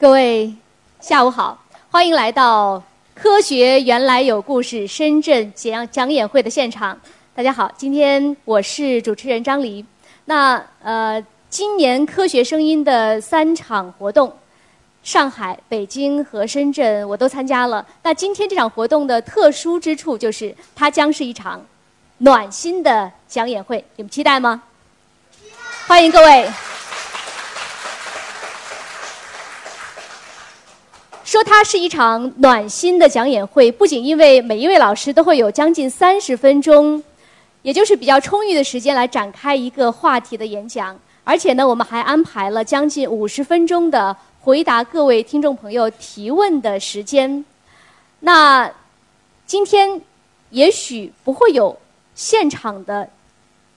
各位，下午好，欢迎来到《科学原来有故事》深圳讲讲演会的现场。大家好，今天我是主持人张黎。那呃，今年《科学声音》的三场活动，上海、北京和深圳我都参加了。那今天这场活动的特殊之处就是，它将是一场暖心的讲演会。你们期待吗？欢迎各位。说它是一场暖心的讲演会，不仅因为每一位老师都会有将近三十分钟，也就是比较充裕的时间来展开一个话题的演讲，而且呢，我们还安排了将近五十分钟的回答各位听众朋友提问的时间。那今天也许不会有现场的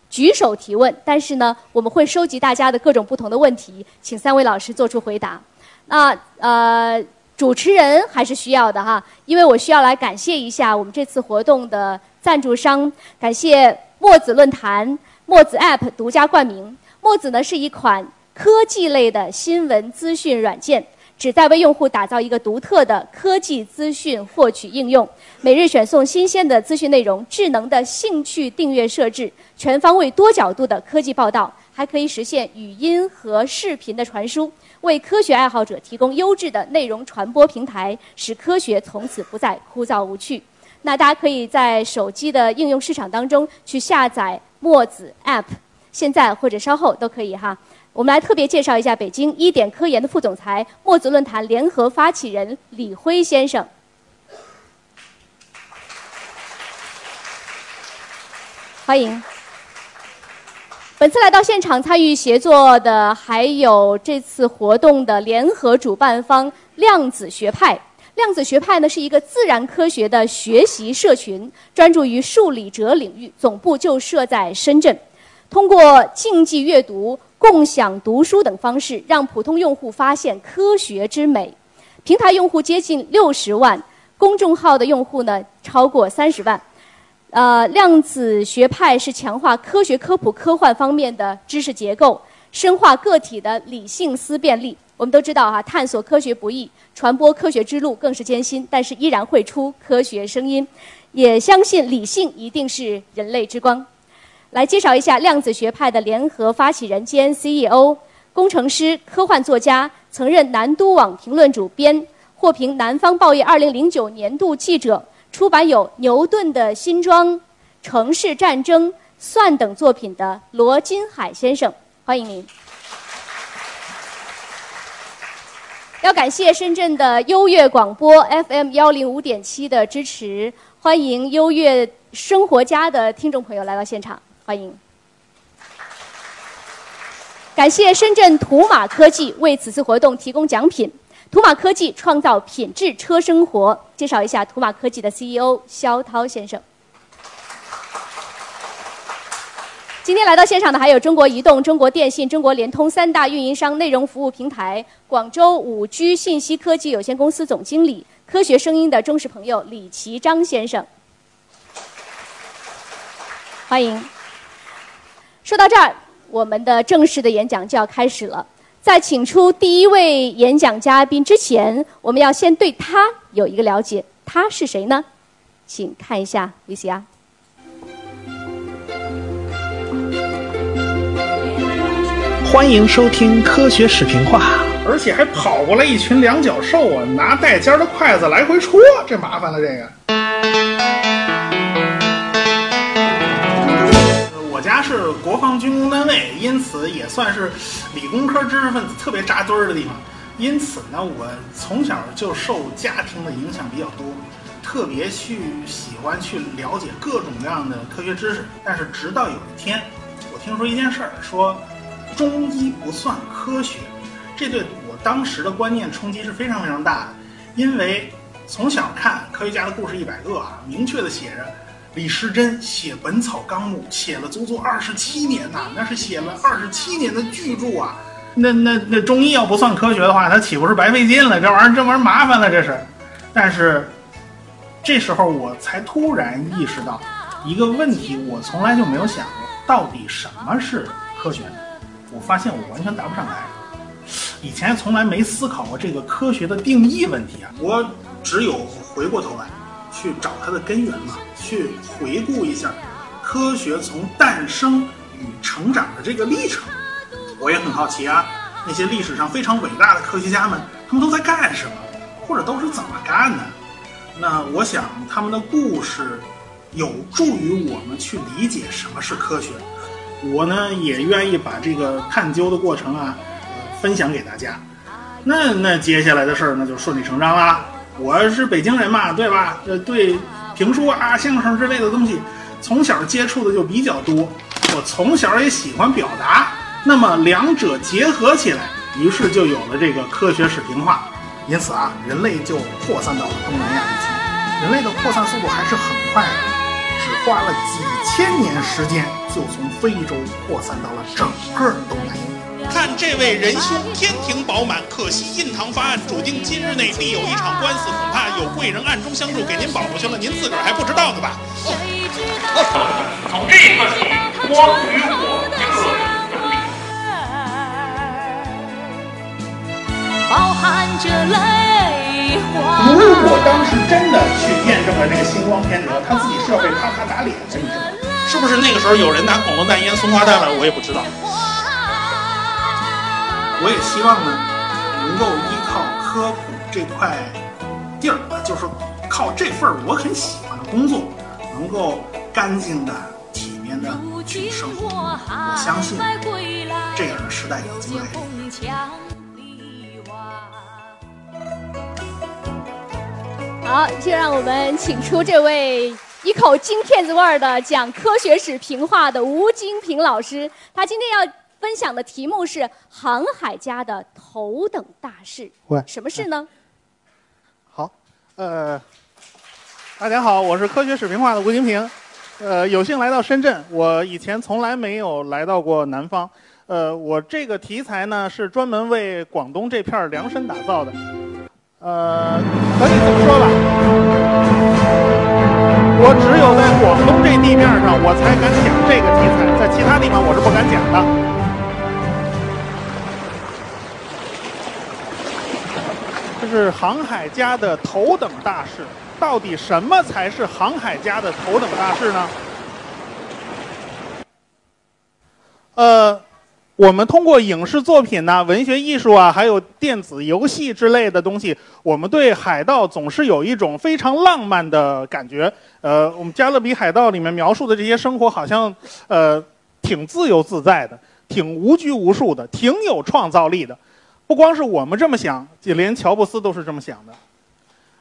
举手提问，但是呢，我们会收集大家的各种不同的问题，请三位老师做出回答。那呃。主持人还是需要的哈，因为我需要来感谢一下我们这次活动的赞助商，感谢墨子论坛、墨子 App 独家冠名。墨子呢是一款科技类的新闻资讯软件，旨在为用户打造一个独特的科技资讯获取应用。每日选送新鲜的资讯内容，智能的兴趣订阅设置，全方位多角度的科技报道，还可以实现语音和视频的传输。为科学爱好者提供优质的内容传播平台，使科学从此不再枯燥无趣。那大家可以在手机的应用市场当中去下载墨子 App，现在或者稍后都可以哈。我们来特别介绍一下北京一点科研的副总裁、墨子论坛联合发起人李辉先生，欢迎。本次来到现场参与协作的，还有这次活动的联合主办方量子学派。量子学派呢是一个自然科学的学习社群，专注于数理哲领域，总部就设在深圳。通过竞技阅读、共享读书等方式，让普通用户发现科学之美。平台用户接近六十万，公众号的用户呢超过三十万。呃，量子学派是强化科学科普、科幻方面的知识结构，深化个体的理性思辨力。我们都知道哈，探索科学不易，传播科学之路更是艰辛，但是依然会出科学声音。也相信理性一定是人类之光。来介绍一下量子学派的联合发起人兼 CEO，工程师、科幻作家，曾任南都网评论主编，获评南方报业2009年度记者。出版有《牛顿的新装》《城市战争》《算》等作品的罗金海先生，欢迎您。要感谢深圳的优越广播 FM 幺零五点七的支持，欢迎优越生活家的听众朋友来到现场，欢迎。感谢深圳图马科技为此次活动提供奖品。图马科技创造品质车生活。介绍一下图马科技的 CEO 肖涛先生。今天来到现场的还有中国移动、中国电信、中国联通三大运营商内容服务平台广州五 G 信息科技有限公司总经理、科学声音的忠实朋友李奇章先生。欢迎。说到这儿，我们的正式的演讲就要开始了。在请出第一位演讲嘉宾之前，我们要先对他有一个了解。他是谁呢？请看一下 VCR。欢迎收听科学视频化，而且还跑过来一群两脚兽啊，拿带尖的筷子来回戳，这麻烦了这个。是国防军工单位，因此也算是理工科知识分子特别扎堆儿的地方。因此呢，我从小就受家庭的影响比较多，特别去喜欢去了解各种各样的科学知识。但是直到有一天，我听说一件事儿，说中医不算科学，这对我当时的观念冲击是非常非常大的。因为从小看科学家的故事一百个啊，明确的写着。李时珍写《本草纲目》写了足足二十七年呐，那是写了二十七年的巨著啊。那那那中医要不算科学的话，它岂不是白费劲了？这玩意儿这玩意儿麻烦了，这是。但是这时候我才突然意识到一个问题，我从来就没有想过，到底什么是科学？我发现我完全答不上来。以前从来没思考过这个科学的定义问题啊，我只有回过头来去找它的根源嘛，去回顾一下科学从诞生与成长的这个历程。我也很好奇啊，那些历史上非常伟大的科学家们，他们都在干什么，或者都是怎么干的？那我想他们的故事有助于我们去理解什么是科学。我呢也愿意把这个探究的过程啊，呃，分享给大家。那那接下来的事儿那就顺理成章啦。我是北京人嘛，对吧？呃，对评书啊、相声之类的东西，从小接触的就比较多。我从小也喜欢表达，那么两者结合起来，于是就有了这个科学史评话。因此啊，人类就扩散到了东南亚地区。人类的扩散速度还是很快的，只花了几千年时间，就从非洲扩散到了整个东南亚。看这位仁兄天庭饱满，可惜印堂发暗，注定今日内必有一场官司，恐怕有贵人暗中相助，给您保过去了，您自个儿还不知道呢吧？从这一刻起，光与我各饱含着泪花。如果当时真的去验证了这个星光天德，他自己是要被啪啪打脸的，你知道吗？是不是那个时候有人拿恐龙蛋腌松花蛋了？我也不知道。我也希望呢，能够依靠科普这块地儿，就是靠这份我很喜欢的工作，能够干净的、体面的去生活。我相信这样的时代已经来临。好，就让我们请出这位一口金片子味儿的讲科学史评话的吴金平老师。他今天要分享的题目是航海家的头等大事。喂什么事呢？好，呃，大家好，我是科学史平化的吴金平，呃，有幸来到深圳，我以前从来没有来到过南方，呃，我这个题材呢是专门为广东这片儿量身打造的，呃，可以这么说吧，我只有在广东这地面上，我才敢讲这个题材，在其他地方我是不敢讲的。是航海家的头等大事。到底什么才是航海家的头等大事呢？呃，我们通过影视作品呐、文学艺术啊，还有电子游戏之类的东西，我们对海盗总是有一种非常浪漫的感觉。呃，我们《加勒比海盗》里面描述的这些生活，好像呃挺自由自在的，挺无拘无束的，挺有创造力的。不光是我们这么想，就连乔布斯都是这么想的。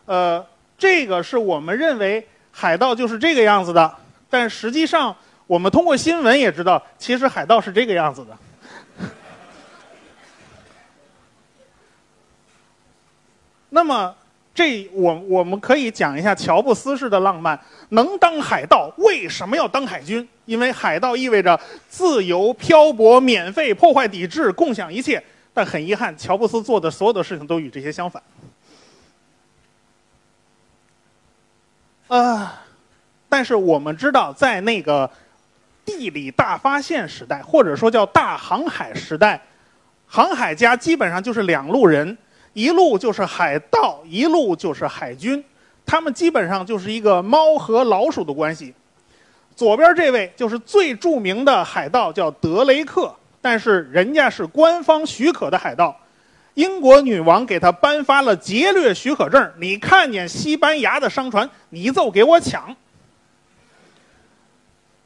呃，这个是我们认为海盗就是这个样子的，但实际上我们通过新闻也知道，其实海盗是这个样子的。那么，这我我们可以讲一下乔布斯式的浪漫。能当海盗，为什么要当海军？因为海盗意味着自由、漂泊、免费、破坏、抵制、共享一切。但很遗憾，乔布斯做的所有的事情都与这些相反。呃，但是我们知道，在那个地理大发现时代，或者说叫大航海时代，航海家基本上就是两路人，一路就是海盗，一路就是海军。他们基本上就是一个猫和老鼠的关系。左边这位就是最著名的海盗，叫德雷克，但是人家是官方许可的海盗。英国女王给他颁发了劫掠许可证，你看见西班牙的商船，你就给我抢。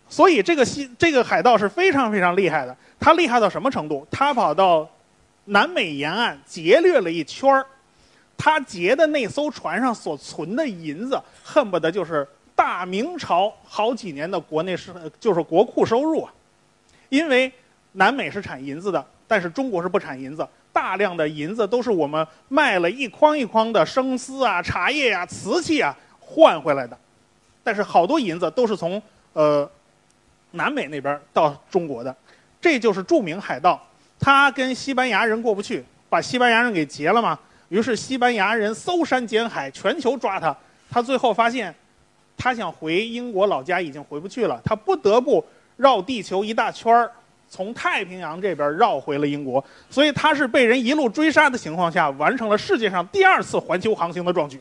所以这个西这个海盗是非常非常厉害的。他厉害到什么程度？他跑到南美沿岸劫掠了一圈儿，他劫的那艘船上所存的银子，恨不得就是大明朝好几年的国内是就是国库收入啊。因为南美是产银子的，但是中国是不产银子。大量的银子都是我们卖了一筐一筐的生丝啊、茶叶啊、瓷器啊换回来的，但是好多银子都是从呃南美那边到中国的，这就是著名海盗。他跟西班牙人过不去，把西班牙人给劫了嘛。于是西班牙人搜山捡海，全球抓他。他最后发现，他想回英国老家已经回不去了，他不得不绕地球一大圈儿，从太平洋这边绕回了英国，所以他是被人一路追杀的情况下，完成了世界上第二次环球航行的壮举。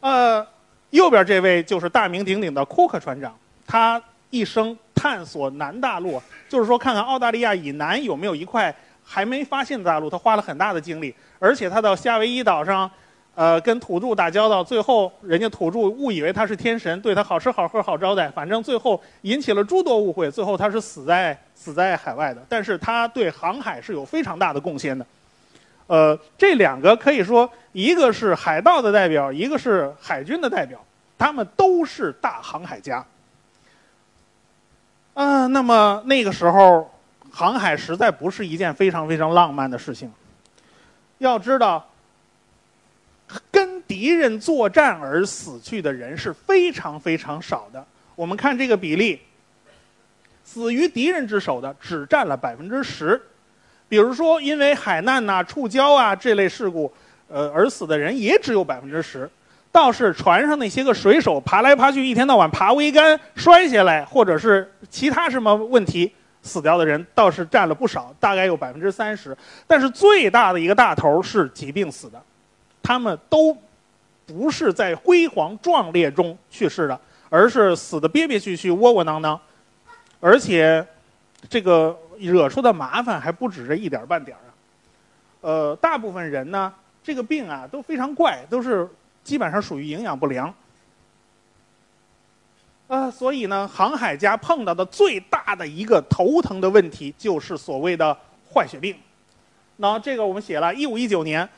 呃，右边这位就是大名鼎鼎的库克船长，他一生探索南大陆，就是说看看澳大利亚以南有没有一块还没发现的大陆，他花了很大的精力，而且他到夏威夷岛上。呃，跟土著打交道，最后人家土著误以为他是天神，对他好吃好喝好招待，反正最后引起了诸多误会，最后他是死在死在海外的。但是他对航海是有非常大的贡献的。呃，这两个可以说，一个是海盗的代表，一个是海军的代表，他们都是大航海家。嗯，那么那个时候，航海实在不是一件非常非常浪漫的事情。要知道。跟敌人作战而死去的人是非常非常少的。我们看这个比例，死于敌人之手的只占了百分之十。比如说，因为海难呐、触礁啊这类事故，呃，而死的人也只有百分之十。倒是船上那些个水手爬来爬去，一天到晚爬桅杆摔下来，或者是其他什么问题死掉的人，倒是占了不少，大概有百分之三十。但是最大的一个大头是疾病死的。他们都不是在辉煌壮烈中去世的，而是死的憋憋屈屈、窝窝囊囊，而且这个惹出的麻烦还不止这一点半点儿啊。呃，大部分人呢，这个病啊都非常怪，都是基本上属于营养不良。呃，所以呢，航海家碰到的最大的一个头疼的问题就是所谓的坏血病。那这个我们写了，一五一九年。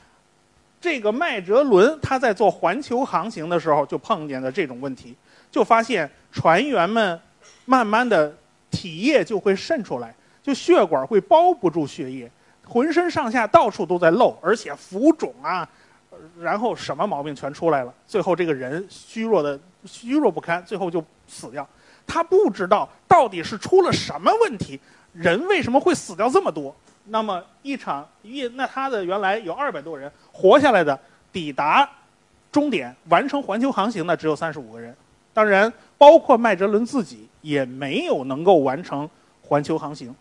这个麦哲伦他在做环球航行的时候就碰见了这种问题，就发现船员们慢慢的体液就会渗出来，就血管会包不住血液，浑身上下到处都在漏，而且浮肿啊，然后什么毛病全出来了，最后这个人虚弱的虚弱不堪，最后就死掉。他不知道到底是出了什么问题，人为什么会死掉这么多？那么一场一那他的原来有二百多人活下来的，抵达终点完成环球航行的只有三十五个人，当然包括麦哲伦自己也没有能够完成环球航行。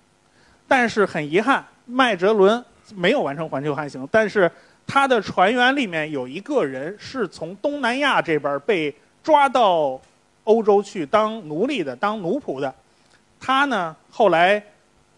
但是很遗憾，麦哲伦没有完成环球航行，但是他的船员里面有一个人是从东南亚这边被抓到欧洲去当奴隶的，当奴仆的。他呢后来。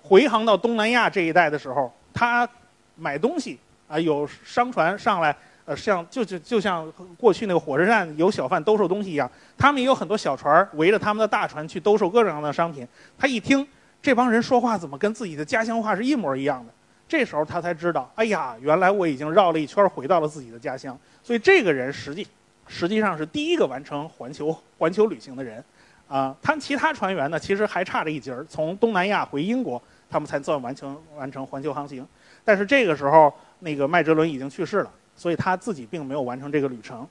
回航到东南亚这一带的时候，他买东西啊，有商船上来，呃，像就就就像过去那个火车站有小贩兜售东西一样，他们也有很多小船围着他们的大船去兜售各种各样的商品。他一听这帮人说话怎么跟自己的家乡话是一模一样的，这时候他才知道，哎呀，原来我已经绕了一圈回到了自己的家乡。所以这个人实际实际上是第一个完成环球环球旅行的人，啊，他们其他船员呢其实还差着一截儿，从东南亚回英国。他们才算完成完成环球航行，但是这个时候那个麦哲伦已经去世了，所以他自己并没有完成这个旅程。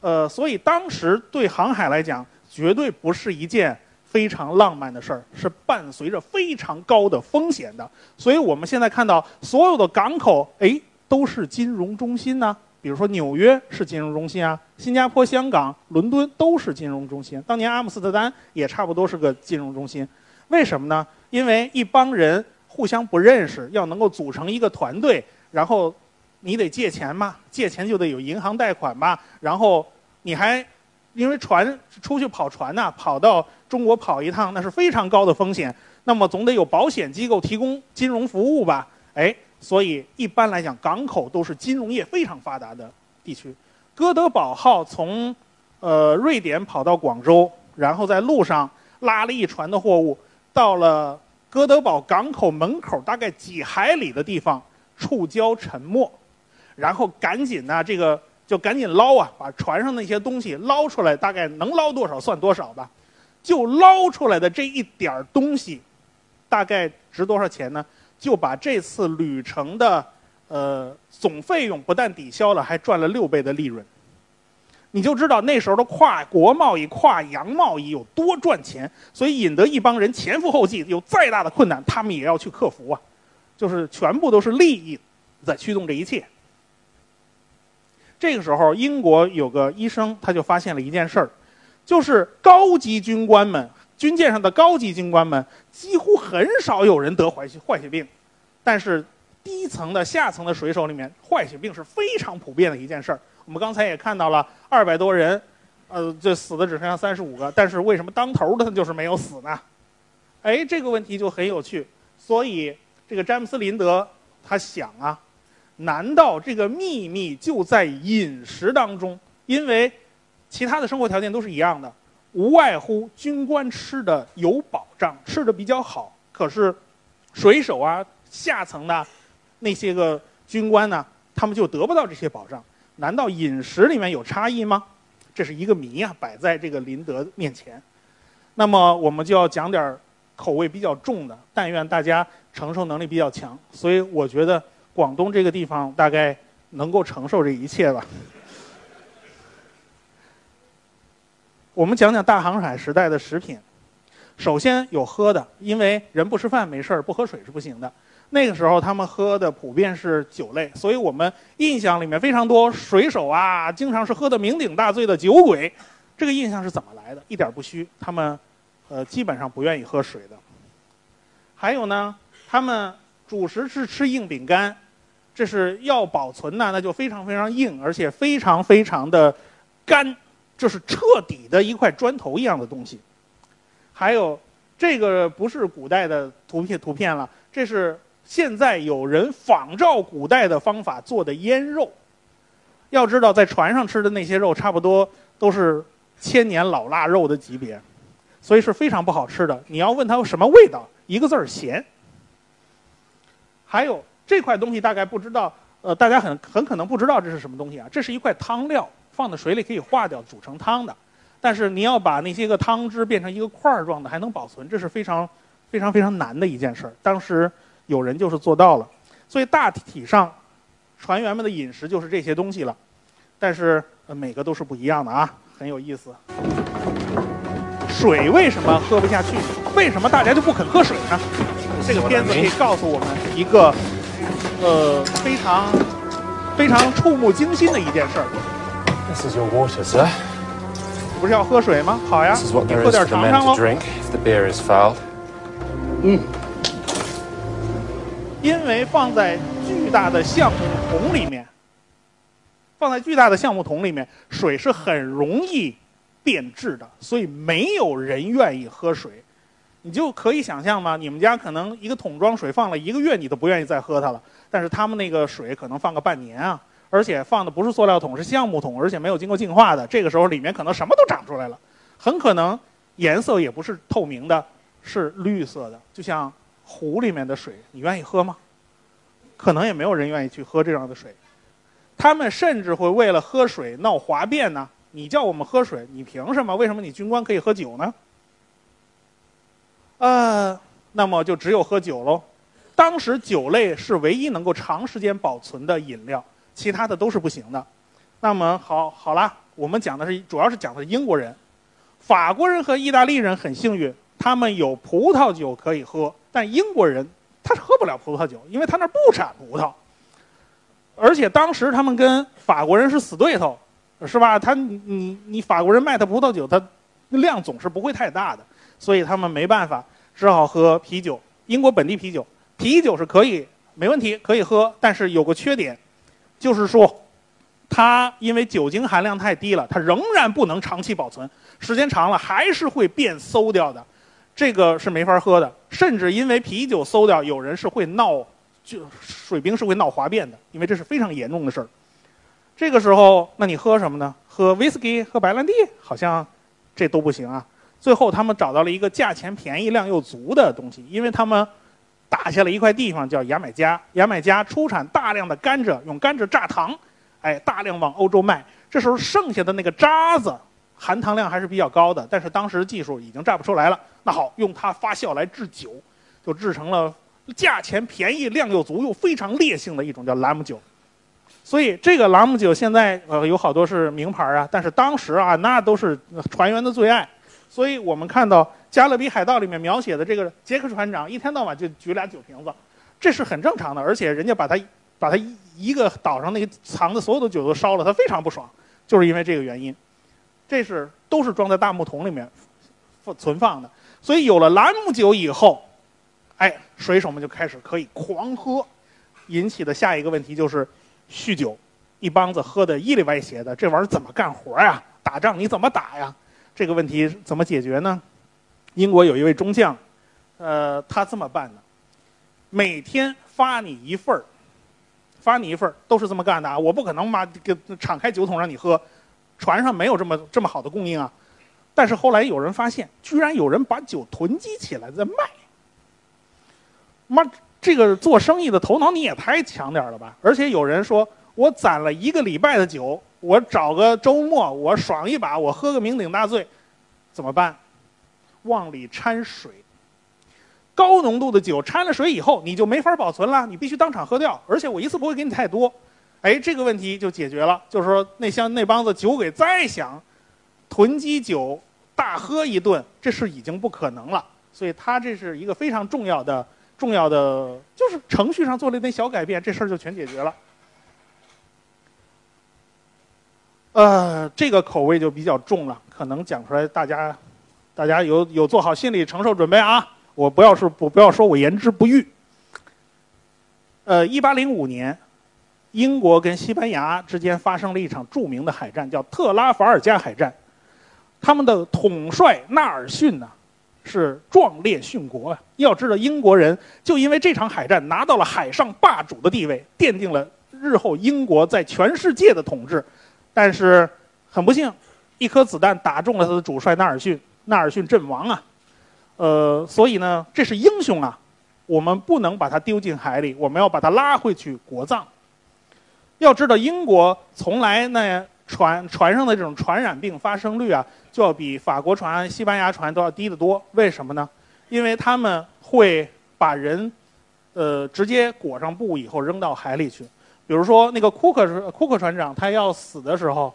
呃，所以当时对航海来讲，绝对不是一件非常浪漫的事儿，是伴随着非常高的风险的。所以我们现在看到所有的港口，哎，都是金融中心呢。比如说纽约是金融中心啊，新加坡、香港、伦敦都是金融中心。当年阿姆斯特丹也差不多是个金融中心。为什么呢？因为一帮人互相不认识，要能够组成一个团队，然后你得借钱嘛，借钱就得有银行贷款嘛，然后你还因为船出去跑船呐，跑到中国跑一趟那是非常高的风险，那么总得有保险机构提供金融服务吧？哎，所以一般来讲，港口都是金融业非常发达的地区。哥德堡号从呃瑞典跑到广州，然后在路上拉了一船的货物。到了哥德堡港口门口，大概几海里的地方，触礁沉没，然后赶紧呢，这个就赶紧捞啊，把船上那些东西捞出来，大概能捞多少算多少吧。就捞出来的这一点东西，大概值多少钱呢？就把这次旅程的呃总费用不但抵消了，还赚了六倍的利润。你就知道那时候的跨国贸易、跨洋贸易有多赚钱，所以引得一帮人前赴后继，有再大的困难，他们也要去克服啊。就是全部都是利益在驱动这一切。这个时候，英国有个医生，他就发现了一件事儿，就是高级军官们军舰上的高级军官们几乎很少有人得坏血坏血病，但是低层的下层的水手里面，坏血病是非常普遍的一件事儿。我们刚才也看到了二百多人，呃，这死的只剩下三十五个，但是为什么当头的他就是没有死呢？哎，这个问题就很有趣。所以这个詹姆斯林德他想啊，难道这个秘密就在饮食当中？因为其他的生活条件都是一样的，无外乎军官吃的有保障，吃的比较好。可是水手啊，下层的那些个军官呢，他们就得不到这些保障。难道饮食里面有差异吗？这是一个谜啊，摆在这个林德面前。那么我们就要讲点口味比较重的，但愿大家承受能力比较强。所以我觉得广东这个地方大概能够承受这一切吧。我们讲讲大航海时代的食品。首先有喝的，因为人不吃饭没事儿，不喝水是不行的。那个时候他们喝的普遍是酒类，所以我们印象里面非常多水手啊，经常是喝的酩酊大醉的酒鬼。这个印象是怎么来的？一点不虚，他们呃基本上不愿意喝水的。还有呢，他们主食是吃硬饼干，这是要保存呢，那就非常非常硬，而且非常非常的干，这是彻底的一块砖头一样的东西。还有这个不是古代的图片图片了，这是现在有人仿照古代的方法做的腌肉。要知道，在船上吃的那些肉，差不多都是千年老腊肉的级别，所以是非常不好吃的。你要问它什么味道，一个字儿咸。还有这块东西大概不知道，呃，大家很很可能不知道这是什么东西啊？这是一块汤料，放在水里可以化掉，煮成汤的。但是你要把那些个汤汁变成一个块儿状的，还能保存，这是非常非常非常难的一件事儿。当时有人就是做到了，所以大体上船员们的饮食就是这些东西了。但是呃每个都是不一样的啊，很有意思。水为什么喝不下去？为什么大家就不肯喝水呢？这个片子可以告诉我们一个呃非常非常触目惊心的一件事儿。This is your water, sir. 不是要喝水吗？好呀 is 你喝 is 点 the 尝 men 尝 to 喽。drink 因为放在巨大的橡木桶里面，放在巨大的橡木桶里面，水是很容易变质的，所以没有人愿意喝水。你就可以想象吗？你们家可能一个桶装水放了一个月，你都不愿意再喝它了。但是他们那个水可能放个半年啊，而且放的不是塑料桶，是橡木桶，而且没有经过净化的。这个时候里面可能什么都长出来了，很可能颜色也不是透明的，是绿色的，就像湖里面的水，你愿意喝吗？可能也没有人愿意去喝这样的水。他们甚至会为了喝水闹哗变呢。你叫我们喝水，你凭什么？为什么你军官可以喝酒呢？呃，那么就只有喝酒喽。当时酒类是唯一能够长时间保存的饮料，其他的都是不行的。那么好，好啦，我们讲的是主要是讲的是英国人，法国人和意大利人很幸运，他们有葡萄酒可以喝，但英国人他是喝不了葡萄酒，因为他那儿不产葡萄。而且当时他们跟法国人是死对头，是吧？他你你你法国人卖他葡萄酒，他量总是不会太大的，所以他们没办法，只好喝啤酒，英国本地啤酒。啤酒是可以没问题可以喝，但是有个缺点，就是说它因为酒精含量太低了，它仍然不能长期保存，时间长了还是会变馊掉的，这个是没法喝的。甚至因为啤酒馊掉，有人是会闹，就水兵是会闹哗变的，因为这是非常严重的事儿。这个时候，那你喝什么呢？喝威士忌喝白兰地，好像这都不行啊。最后，他们找到了一个价钱便宜、量又足的东西，因为他们打下了一块地方叫牙买加，牙买加出产大量的甘蔗，用甘蔗榨糖，哎，大量往欧洲卖。这时候剩下的那个渣子，含糖量还是比较高的，但是当时技术已经榨不出来了。那好，用它发酵来制酒，就制成了价钱便宜、量又足又非常烈性的一种叫朗姆酒。所以这个朗姆酒现在呃有好多是名牌啊，但是当时啊那都是船员的最爱。所以我们看到《加勒比海盗》里面描写的这个杰克船长，一天到晚就举俩酒瓶子，这是很正常的。而且人家把他把他一个岛上那个藏的所有的酒都烧了，他非常不爽，就是因为这个原因。这是都是装在大木桶里面存放的。所以有了朗姆酒以后，哎，水手们就开始可以狂喝，引起的下一个问题就是酗酒，一帮子喝的一里歪斜的，这玩意儿怎么干活呀？打仗你怎么打呀？这个问题怎么解决呢？英国有一位中将，呃，他这么办的，每天发你一份儿，发你一份儿，都是这么干的啊！我不可能妈给敞开酒桶让你喝，船上没有这么这么好的供应啊。但是后来有人发现，居然有人把酒囤积起来在卖。妈，这个做生意的头脑你也太强点了吧！而且有人说我攒了一个礼拜的酒，我找个周末我爽一把，我喝个酩酊大醉，怎么办？往里掺水。高浓度的酒掺了水以后，你就没法保存了，你必须当场喝掉。而且我一次不会给你太多，哎，这个问题就解决了。就是说，那像那帮子酒鬼再想囤积酒大喝一顿，这事已经不可能了。所以他这是一个非常重要的、重要的，就是程序上做了一点小改变，这事儿就全解决了。呃，这个口味就比较重了，可能讲出来大家，大家有有做好心理承受准备啊！我不要说不不要说我言之不预。呃，一八零五年，英国跟西班牙之间发生了一场著名的海战，叫特拉法尔加海战。他们的统帅纳尔逊呢，是壮烈殉国啊！要知道，英国人就因为这场海战拿到了海上霸主的地位，奠定了日后英国在全世界的统治。但是很不幸，一颗子弹打中了他的主帅纳尔逊，纳尔逊阵亡啊。呃，所以呢，这是英雄啊，我们不能把他丢进海里，我们要把他拉回去国葬。要知道，英国从来那船船上的这种传染病发生率啊，就要比法国船、西班牙船都要低得多。为什么呢？因为他们会把人，呃，直接裹上布以后扔到海里去。比如说那个库克是库克船长，他要死的时候，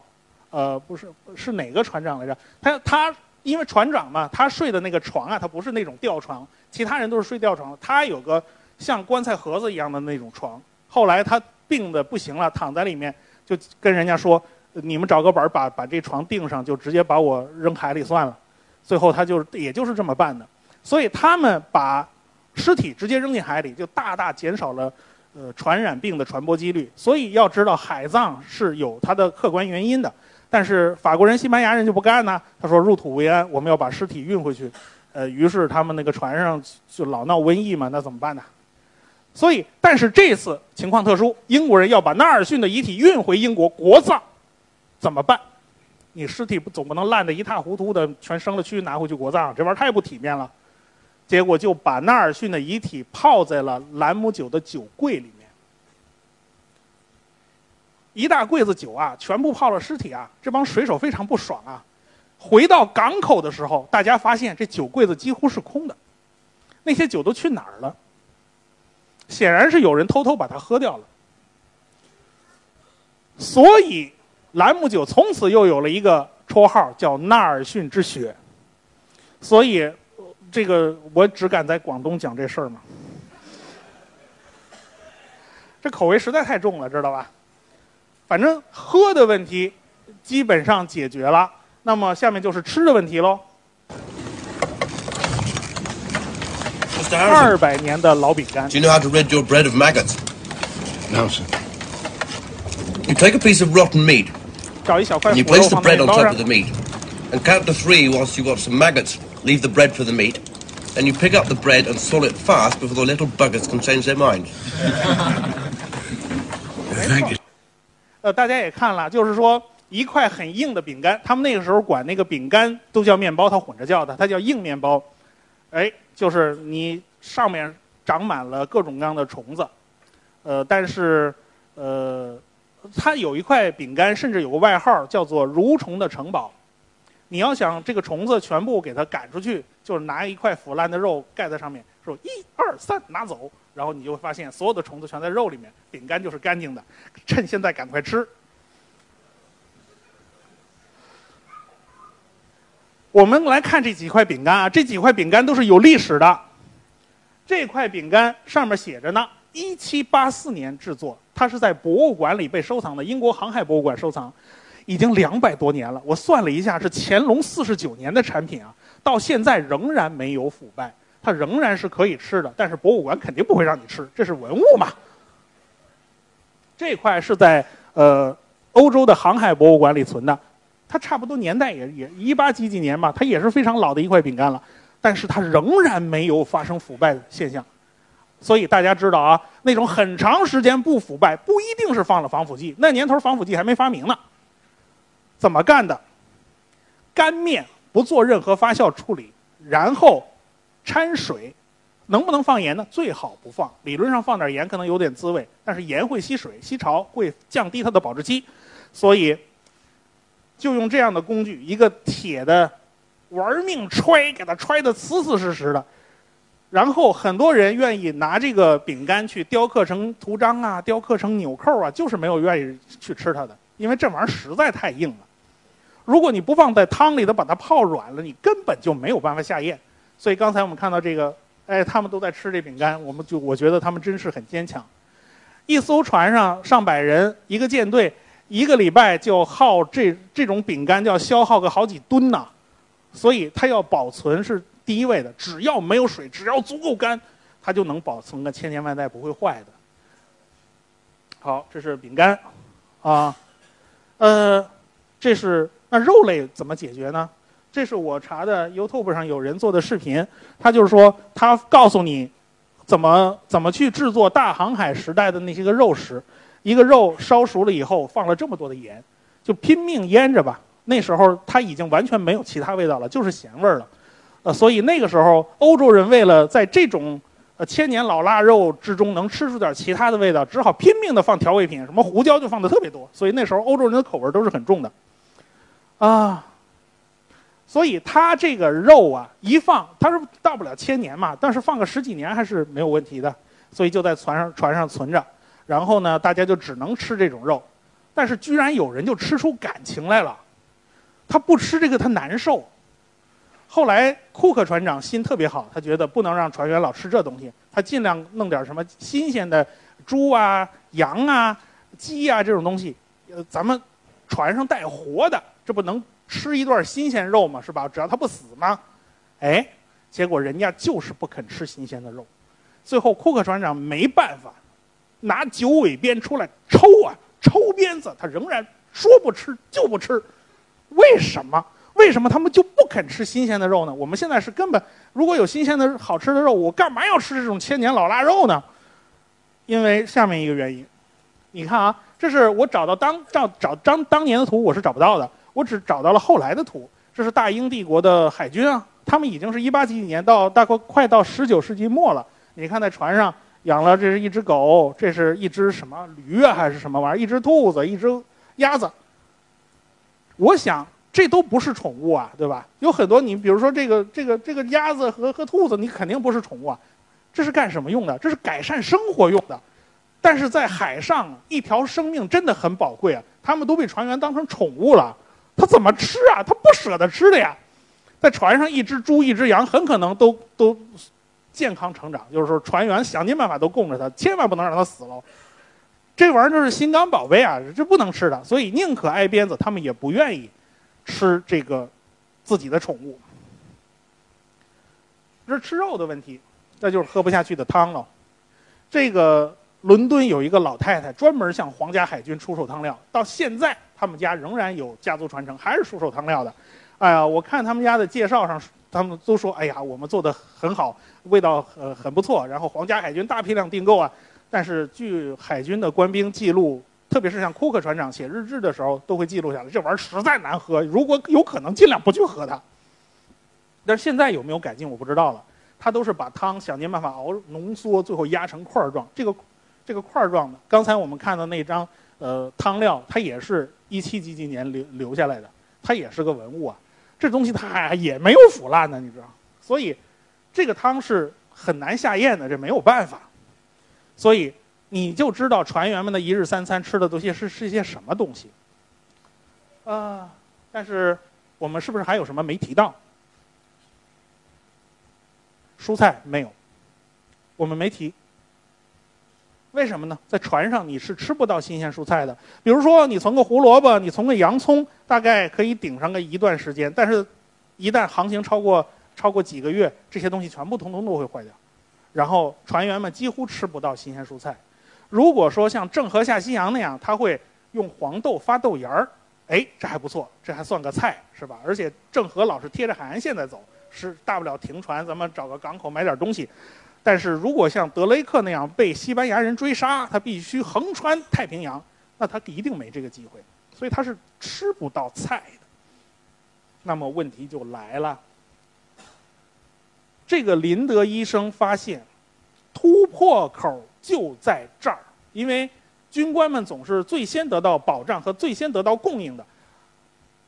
呃，不是是哪个船长来着？他他因为船长嘛，他睡的那个床啊，他不是那种吊床，其他人都是睡吊床，他有个像棺材盒子一样的那种床。后来他病的不行了，躺在里面，就跟人家说：“你们找个板儿把把这床钉上，就直接把我扔海里算了。”最后他就也就是这么办的。所以他们把尸体直接扔进海里，就大大减少了。呃，传染病的传播几率，所以要知道海葬是有它的客观原因的。但是法国人、西班牙人就不干呢，他说入土为安，我们要把尸体运回去。呃，于是他们那个船上就老闹瘟疫嘛，那怎么办呢？所以，但是这次情况特殊，英国人要把纳尔逊的遗体运回英国国葬，怎么办？你尸体不总不能烂得一塌糊涂的，全生了蛆拿回去国葬，这玩意儿太不体面了。结果就把纳尔逊的遗体泡在了兰姆酒的酒柜里面，一大柜子酒啊，全部泡了尸体啊！这帮水手非常不爽啊！回到港口的时候，大家发现这酒柜子几乎是空的，那些酒都去哪儿了？显然是有人偷偷把它喝掉了。所以，兰姆酒从此又有了一个绰号，叫纳尔逊之血。所以。这个我只敢在广东讲这事儿嘛，这口味实在太重了，知道吧？反正喝的问题基本上解决了，那么下面就是吃的问题喽。二百年的老饼干。Do you know how to rid your bread of maggots? No, sir. You take a piece of rotten meat. 找一小块 And you 腐 place the 放在 bread 面 on 包 top 上 of the meat. And count to three whilst you've got some maggots. Leave the bread for the meat. Then you pick up the bread and swallow it fast before the little buggers can change their minds. Thank you. 呃，大家也看了，就是说一块很硬的饼干，他们那个时候管那个饼干都叫面包，它混着叫的，它叫硬面包。哎，就是你上面长满了各种各样的虫子，呃，但是呃，它有一块饼干，甚至有个外号叫做“蠕虫的城堡”。你要想这个虫子全部给它赶出去，就是拿一块腐烂的肉盖在上面，说一二三拿走，然后你就会发现所有的虫子全在肉里面，饼干就是干净的。趁现在赶快吃。我们来看这几块饼干啊，这几块饼干都是有历史的。这块饼干上面写着呢，一七八四年制作，它是在博物馆里被收藏的，英国航海博物馆收藏，已经两百多年了。我算了一下，是乾隆四十九年的产品啊。到现在仍然没有腐败，它仍然是可以吃的。但是博物馆肯定不会让你吃，这是文物嘛。这块是在呃欧洲的航海博物馆里存的，它差不多年代也也一八几几年吧，它也是非常老的一块饼干了，但是它仍然没有发生腐败的现象。所以大家知道啊，那种很长时间不腐败，不一定是放了防腐剂。那年头防腐剂还没发明呢。怎么干的？干面不做任何发酵处理，然后掺水。能不能放盐呢？最好不放。理论上放点盐可能有点滋味，但是盐会吸水、吸潮，会降低它的保质期。所以就用这样的工具，一个铁的，玩命揣，给它揣的死死实实的。然后很多人愿意拿这个饼干去雕刻成图章啊，雕刻成纽扣啊，就是没有愿意去吃它的，因为这玩意儿实在太硬了。如果你不放在汤里头把它泡软了，你根本就没有办法下咽。所以刚才我们看到这个。哎，他们都在吃这饼干，我们就我觉得他们真是很坚强。一艘船上上百人，一个舰队，一个礼拜就耗这这种饼干，就要消耗个好几吨呐。所以它要保存是第一位的，只要没有水，只要足够干，它就能保存个千年万代不会坏的。好，这是饼干，啊，呃，这是那肉类怎么解决呢？这是我查的 YouTube 上有人做的视频，他就是说，他告诉你怎么怎么去制作大航海时代的那些个肉食。一个肉烧熟了以后，放了这么多的盐，就拼命腌着吧。那时候它已经完全没有其他味道了，就是咸味儿了。呃，所以那个时候欧洲人为了在这种呃千年老腊肉之中能吃出点其他的味道，只好拼命的放调味品，什么胡椒就放的特别多。所以那时候欧洲人的口味都是很重的，啊。所以他这个肉啊，一放，它是到不了千年嘛，但是放个十几年还是没有问题的。所以就在船上船上存着，然后呢，大家就只能吃这种肉。但是居然有人就吃出感情来了，他不吃这个他难受。后来库克船长心特别好，他觉得不能让船员老吃这东西，他尽量弄点什么新鲜的猪啊、羊啊、鸡啊这种东西，呃，咱们船上带活的，这不能。吃一段新鲜肉嘛，是吧？只要它不死嘛，哎，结果人家就是不肯吃新鲜的肉。最后库克船长没办法，拿九尾鞭出来抽啊，抽鞭子，他仍然说不吃就不吃。为什么？为什么他们就不肯吃新鲜的肉呢？我们现在是根本，如果有新鲜的好吃的肉，我干嘛要吃这种千年老腊肉呢？因为下面一个原因，你看啊，这是我找到当找找当当年的图，我是找不到的。我只找到了后来的图，这是大英帝国的海军啊，他们已经是一八几几年到大概快到十九世纪末了。你看在船上养了，这是一只狗，这是一只什么驴啊，还是什么玩意儿？一只兔子，一只鸭子。我想这都不是宠物啊，对吧？有很多你比如说这个这个这个鸭子和和兔子，你肯定不是宠物啊，这是干什么用的？这是改善生活用的。但是在海上，一条生命真的很宝贵啊，他们都被船员当成宠物了。他怎么吃啊？他不舍得吃的呀，在船上一只猪一只羊很可能都都健康成长，就是说船员想尽办法都供着它，千万不能让它死了。这玩意儿就是心肝宝贝啊，这不能吃的，所以宁可挨鞭子，他们也不愿意吃这个自己的宠物。这是吃肉的问题，那就是喝不下去的汤了。这个伦敦有一个老太太专门向皇家海军出售汤料，到现在。他们家仍然有家族传承，还是出售汤料的。哎呀，我看他们家的介绍上，他们都说：“哎呀，我们做的很好，味道呃很不错。”然后皇家海军大批量订购啊。但是据海军的官兵记录，特别是像库克船长写日志的时候，都会记录下来，这玩意儿实在难喝。如果有可能，尽量不去喝它。但是现在有没有改进，我不知道了。他都是把汤想尽办法熬浓缩，最后压成块儿状。这个这个块儿状的，刚才我们看到那张呃汤料，它也是。一七几几年留留下来的，它也是个文物啊。这东西它还也没有腐烂呢，你知道？所以这个汤是很难下咽的，这没有办法。所以你就知道船员们的一日三餐吃的东西是是一些什么东西。啊，但是我们是不是还有什么没提到？蔬菜没有，我们没提。为什么呢？在船上你是吃不到新鲜蔬菜的。比如说，你存个胡萝卜，你存个洋葱，大概可以顶上个一段时间。但是，一旦航行超过超过几个月，这些东西全部通通都会坏掉，然后船员们几乎吃不到新鲜蔬菜。如果说像郑和下西洋那样，他会用黄豆发豆芽儿，哎，这还不错，这还算个菜，是吧？而且郑和老是贴着海岸线在走，是大不了停船，咱们找个港口买点东西。但是如果像德雷克那样被西班牙人追杀，他必须横穿太平洋，那他一定没这个机会，所以他是吃不到菜的。那么问题就来了，这个林德医生发现突破口就在这儿，因为军官们总是最先得到保障和最先得到供应的。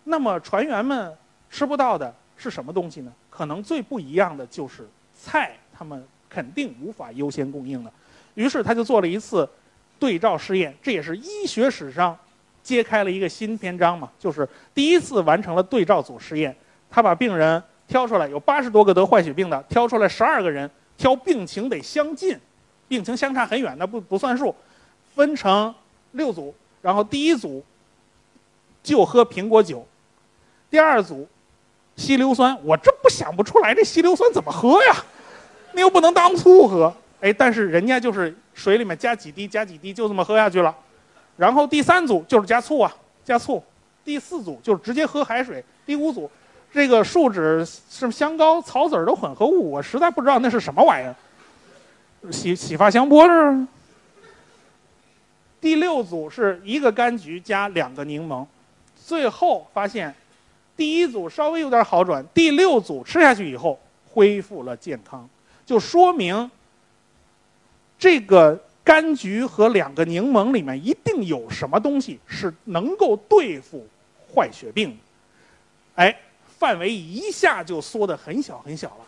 那么船员们吃不到的是什么东西呢？可能最不一样的就是菜，他们肯定无法优先供应的。于是他就做了一次对照试验，这也是医学史上揭开了一个新篇章嘛，就是第一次完成了对照组试验。他把病人挑出来，有八十多个得坏血病的，挑出来十二个人，挑病情得相近，病情相差很远的不不算数，分成六组，然后第一组就喝苹果酒，第二组稀硫酸，我这不想不出来这稀硫酸怎么喝呀？那又不能当醋喝，哎，但是人家就是水里面加几滴加几滴就这么喝下去了，然后第三组就是加醋啊，加醋，第四组就是直接喝海水，第五组这个树脂是香膏、草籽儿的混合物，我实在不知道那是什么玩意儿，洗洗发香波是。第六组是一个柑橘加两个柠檬，最后发现第一组稍微有点好转，第六组吃下去以后恢复了健康，就说明这个柑橘和两个柠檬里面一定有什么东西是能够对付坏血病的。哎，范围一下就缩得很小很小了。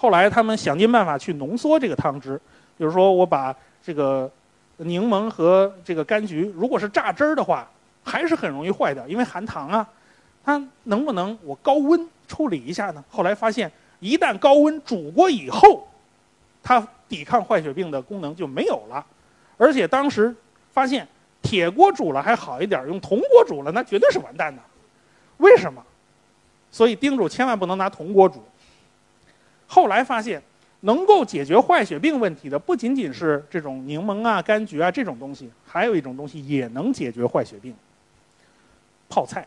后来他们想尽办法去浓缩这个汤汁，比如说我把这个柠檬和这个柑橘，如果是榨汁儿的话，还是很容易坏掉，因为含糖啊。它能不能我高温处理一下呢？后来发现，一旦高温煮过以后，它抵抗坏血病的功能就没有了。而且当时发现，铁锅煮了还好一点，用铜锅煮了那绝对是完蛋的。为什么？所以叮嘱千万不能拿铜锅煮。后来发现，能够解决坏血病问题的不仅仅是这种柠檬啊、柑橘啊这种东西，还有一种东西也能解决坏血病。泡菜，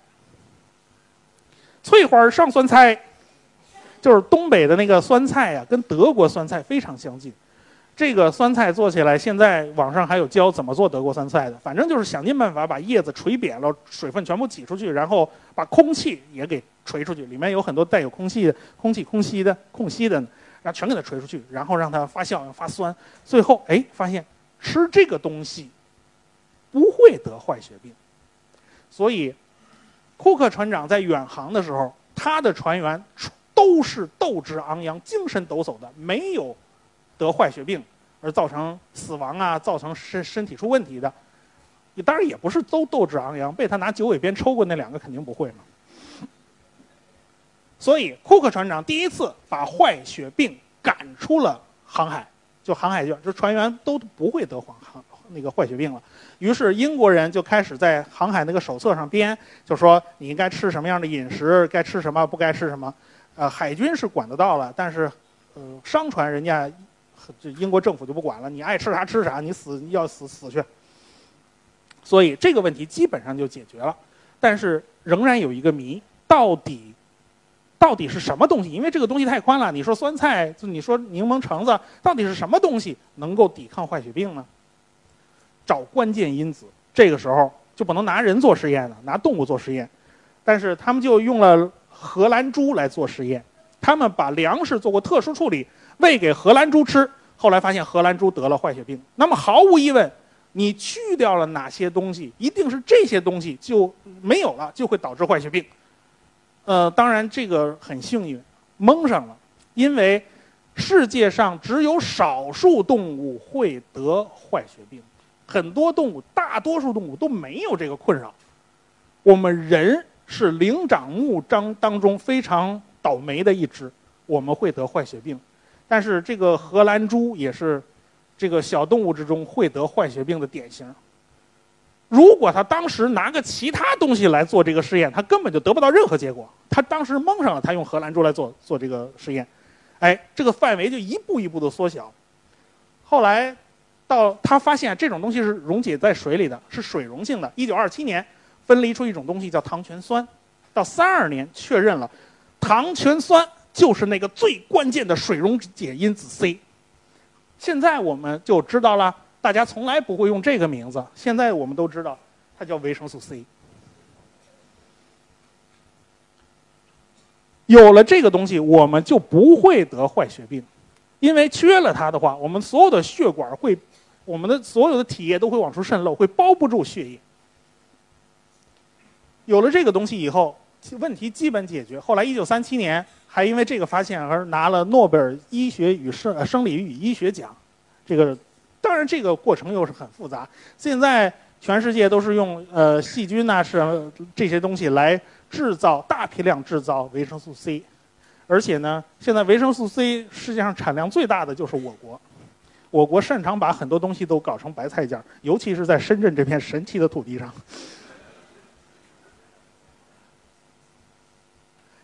翠花上酸菜，就是东北的那个酸菜啊、跟德国酸菜非常相近。这个酸菜做起来，现在网上还有教怎么做德国酸菜的。反正就是想尽办法把叶子捶扁了，水分全部挤出去，然后把空气也给捶出去。里面有很多带有空气的、空气空隙的、空隙的，然后全给它捶出去，然后让它发酵、发酸。最后，哎，发现吃这个东西不会得坏血病。所以，库克船长在远航的时候，他的船员都是斗志昂扬、精神抖擞的，没有。得坏血病而造成死亡啊，造成身身体出问题的，当然也不是都斗志昂扬，被他拿九尾鞭抽过那两个肯定不会嘛。所以库克船长第一次把坏血病赶出了航海，就航海圈，就船员都不会得黄航那个坏血病了。于是英国人就开始在航海那个手册上编，就说你应该吃什么样的饮食，该吃什么，不该吃什么。呃，海军是管得到了，但是呃，商船人家。这英国政府就不管了，你爱吃啥吃啥，你死要死死去。所以这个问题基本上就解决了，但是仍然有一个谜：到底到底是什么东西？因为这个东西太宽了。你说酸菜，你说柠檬橙子，到底是什么东西能够抵抗坏血病呢？找关键因子，这个时候就不能拿人做实验了，拿动物做实验。但是他们就用了荷兰猪来做实验，他们把粮食做过特殊处理。喂给荷兰猪吃，后来发现荷兰猪得了坏血病。那么毫无疑问，你去掉了哪些东西，一定是这些东西就没有了，就会导致坏血病。呃，当然这个很幸运，蒙上了，因为世界上只有少数动物会得坏血病，很多动物，大多数动物都没有这个困扰。我们人是灵长目当当中非常倒霉的一只，我们会得坏血病。但是这个荷兰猪也是这个小动物之中会得坏血病的典型。如果他当时拿个其他东西来做这个试验，他根本就得不到任何结果。他当时蒙上了，他用荷兰猪来做做这个实验，哎，这个范围就一步一步的缩小。后来，到他发现这种东西是溶解在水里的，是水溶性的。一九二七年，分离出一种东西叫糖醛酸。到三二年确认了，糖醛酸就是那个最关键的水溶解因子 C。现在我们就知道了，大家从来不会用这个名字，现在我们都知道，它叫维生素 C。有了这个东西，我们就不会得坏血病，因为缺了它的话，我们所有的血管会，我们的所有的体液都会往出渗漏，会包不住血液。有了这个东西以后，问题基本解决。后来，一九三七年还因为这个发现而拿了诺贝尔医学与生生理与医学奖。这个当然，这个过程又是很复杂。现在全世界都是用呃细菌呐是这些东西来制造大批量制造维生素 C，而且呢，现在维生素 C 世界上产量最大的就是我国。我国擅长把很多东西都搞成白菜价，尤其是在深圳这片神奇的土地上。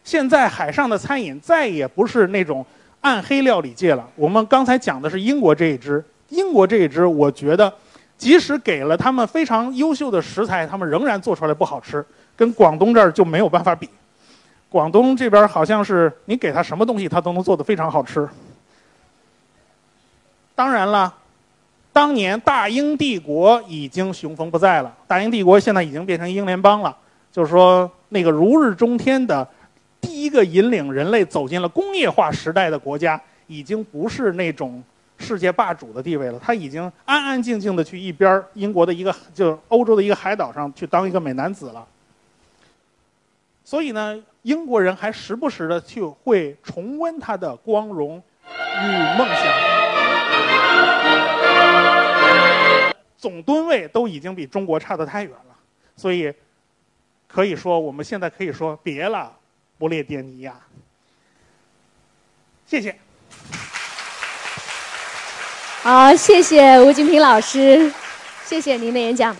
现在海上的餐饮再也不是那种暗黑料理界了。我们刚才讲的是英国这一支，英国这一支，我觉得即使给了他们非常优秀的食材，他们仍然做出来不好吃，跟广东这儿就没有办法比。广东这边好像是你给他什么东西，他都能做得非常好吃。当然了，当年大英帝国已经雄风不再了，大英帝国现在已经变成英联邦了，就是说那个如日中天的。第一个引领人类走进了工业化时代的国家，已经不是那种世界霸主的地位了。他已经安安静静的去一边英国的一个就是欧洲的一个海岛上去当一个美男子了。所以呢，英国人还时不时的去会重温他的光荣与梦想。总吨位都已经比中国差得太远了，所以可以说我们现在可以说别了。不列颠尼亚，谢谢。好，谢谢吴金平老师，谢谢您的演讲。